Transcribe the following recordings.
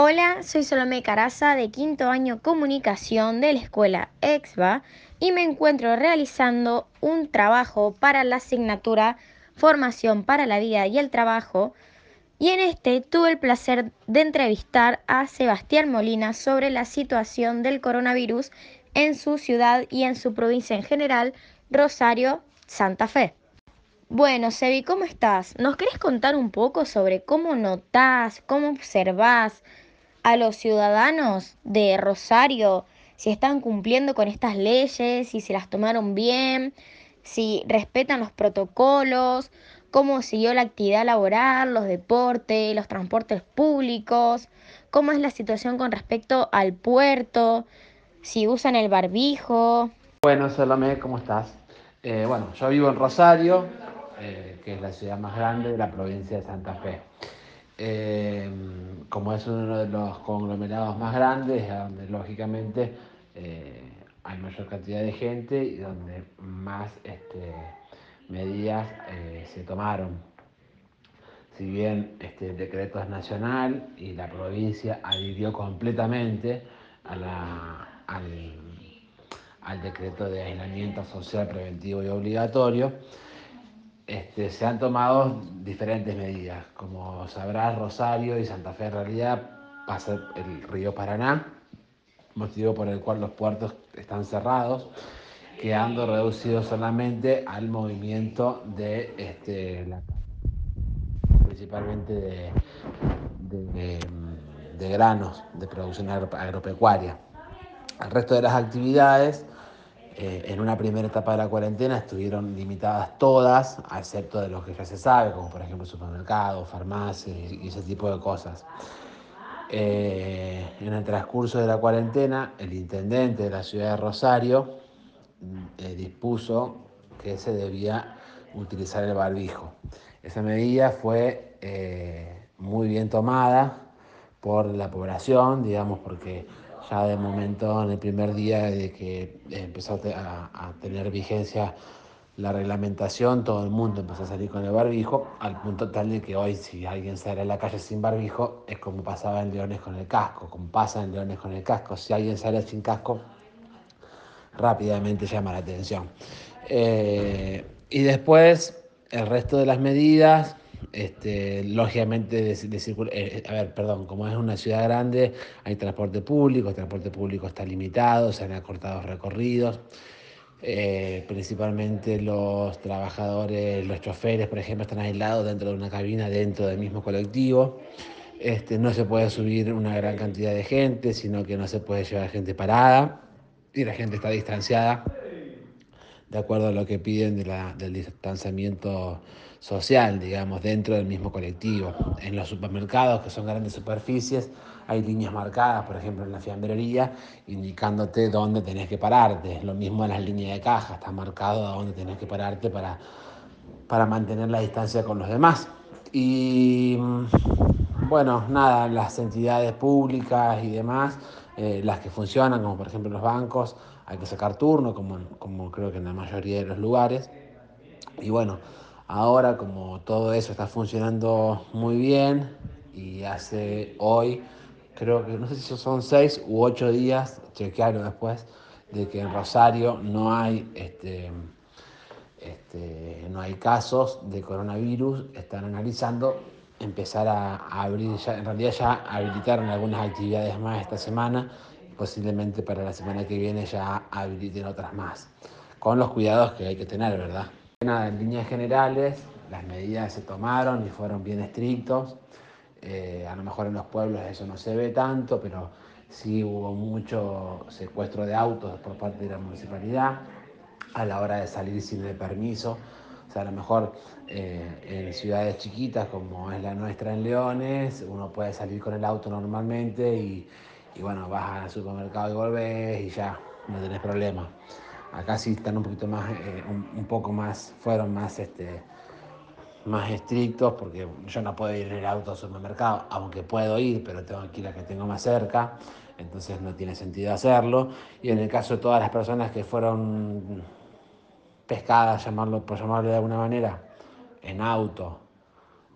Hola, soy Solomé Caraza de quinto año comunicación de la escuela EXBA y me encuentro realizando un trabajo para la asignatura Formación para la Vida y el Trabajo y en este tuve el placer de entrevistar a Sebastián Molina sobre la situación del coronavirus en su ciudad y en su provincia en general, Rosario, Santa Fe. Bueno, Sebi, ¿cómo estás? ¿Nos querés contar un poco sobre cómo notás, cómo observás a los ciudadanos de Rosario si están cumpliendo con estas leyes, si se las tomaron bien, si respetan los protocolos, cómo siguió la actividad laboral, los deportes, los transportes públicos, cómo es la situación con respecto al puerto, si usan el barbijo. Bueno, Salomé, ¿cómo estás? Eh, bueno, yo vivo en Rosario, eh, que es la ciudad más grande de la provincia de Santa Fe. Eh, como es uno de los conglomerados más grandes, donde lógicamente eh, hay mayor cantidad de gente y donde más este, medidas eh, se tomaron. Si bien este, el decreto es nacional y la provincia adhirió completamente al decreto de aislamiento social preventivo y obligatorio, este, se han tomado diferentes medidas. Como sabrás, Rosario y Santa Fe en realidad pasa el río Paraná, motivo por el cual los puertos están cerrados, quedando reducidos solamente al movimiento de este, la, principalmente de, de, de granos de producción agropecuaria. El resto de las actividades eh, en una primera etapa de la cuarentena estuvieron limitadas todas, excepto de lo que ya se sabe, como por ejemplo supermercados, farmacias y ese tipo de cosas. Eh, en el transcurso de la cuarentena, el intendente de la ciudad de Rosario eh, dispuso que se debía utilizar el barbijo. Esa medida fue eh, muy bien tomada por la población, digamos, porque ya de momento en el primer día de que empezó a, a, tener vigencia la reglamentación, todo el mundo empezó a salir con el barbijo, al punto tal de que hoy si alguien sale a la calle sin barbijo es como pasaba en Leones con el casco, como pasa en Leones con el casco, si alguien sale sin casco rápidamente llama la atención. Eh, y después el resto de las medidas, este, lógicamente, de eh, a ver, perdón, como es una ciudad grande, hay transporte público, el transporte público está limitado, se han acortado recorridos. Eh, principalmente los trabajadores, los choferes, por ejemplo, están aislados dentro de una cabina, dentro del mismo colectivo. Este, no se puede subir una gran cantidad de gente, sino que no se puede llevar gente parada y la gente está distanciada de acuerdo a lo que piden de la, del distanciamiento social, digamos, dentro del mismo colectivo. En los supermercados, que son grandes superficies, hay líneas marcadas, por ejemplo, en la fiambrería, indicándote dónde tenés que pararte. Lo mismo en las líneas de caja, está marcado dónde tenés que pararte para, para mantener la distancia con los demás. Y bueno, nada, las entidades públicas y demás, eh, las que funcionan, como por ejemplo los bancos, hay que sacar turno, como, como creo que en la mayoría de los lugares. Y bueno, ahora como todo eso está funcionando muy bien y hace hoy, creo que no sé si son seis u ocho días, chequearon después, de que en Rosario no hay, este, este, no hay casos de coronavirus, están analizando empezar a, abrir, ya, en realidad ya habilitaron algunas actividades más esta semana posiblemente para la semana que viene ya habiliten otras más, con los cuidados que hay que tener, ¿verdad? Nada, en líneas generales, las medidas se tomaron y fueron bien estrictos. Eh, a lo mejor en los pueblos eso no se ve tanto, pero sí hubo mucho secuestro de autos por parte de la municipalidad a la hora de salir sin el permiso. O sea, a lo mejor eh, en ciudades chiquitas como es la nuestra en Leones, uno puede salir con el auto normalmente y, y bueno, vas al supermercado y volvés y ya, no tenés problema. Acá sí están un poquito más, eh, un, un, poco más, fueron más, este, más estrictos porque yo no puedo ir en el auto al supermercado, aunque puedo ir, pero tengo que ir a que tengo más cerca, entonces no tiene sentido hacerlo. Y en el caso de todas las personas que fueron pescadas, llamarlo, por llamarlo de alguna manera, en auto,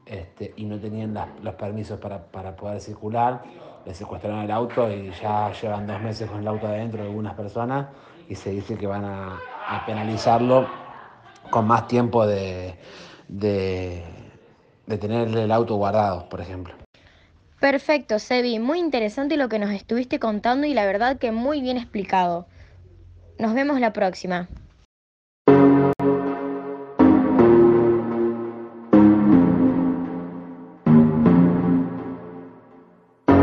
este, y no tenían los permisos para, para, poder circular. Les secuestraron el auto y ya llevan dos meses con el auto adentro algunas personas y se dice que van a, a penalizarlo con más tiempo de, de, de tener el auto guardado, por ejemplo. Perfecto, Sebi. Muy interesante lo que nos estuviste contando y la verdad que muy bien explicado. Nos vemos la próxima.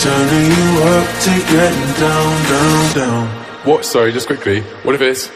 turning you up to getting down, down, down. What, sorry, just quickly, what if it's